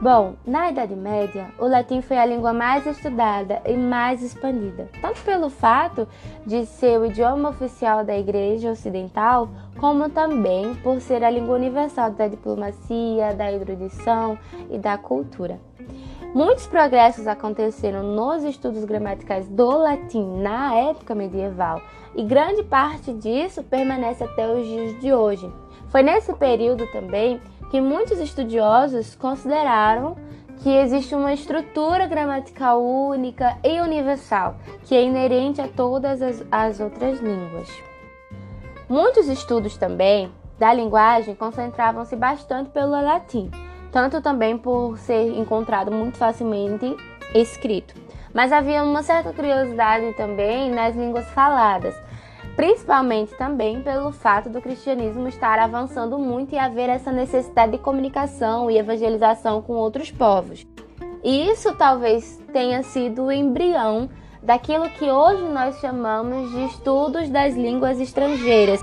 Bom, na Idade Média, o latim foi a língua mais estudada e mais expandida, tanto pelo fato de ser o idioma oficial da Igreja Ocidental, como também por ser a língua universal da diplomacia, da erudição e da cultura. Muitos progressos aconteceram nos estudos gramaticais do latim na época medieval e grande parte disso permanece até os dias de hoje. Foi nesse período também que muitos estudiosos consideraram que existe uma estrutura gramatical única e universal, que é inerente a todas as, as outras línguas. Muitos estudos também da linguagem concentravam-se bastante pelo latim, tanto também por ser encontrado muito facilmente escrito. Mas havia uma certa curiosidade também nas línguas faladas, principalmente também pelo fato do cristianismo estar avançando muito e haver essa necessidade de comunicação e evangelização com outros povos. E isso talvez tenha sido o embrião daquilo que hoje nós chamamos de estudos das línguas estrangeiras.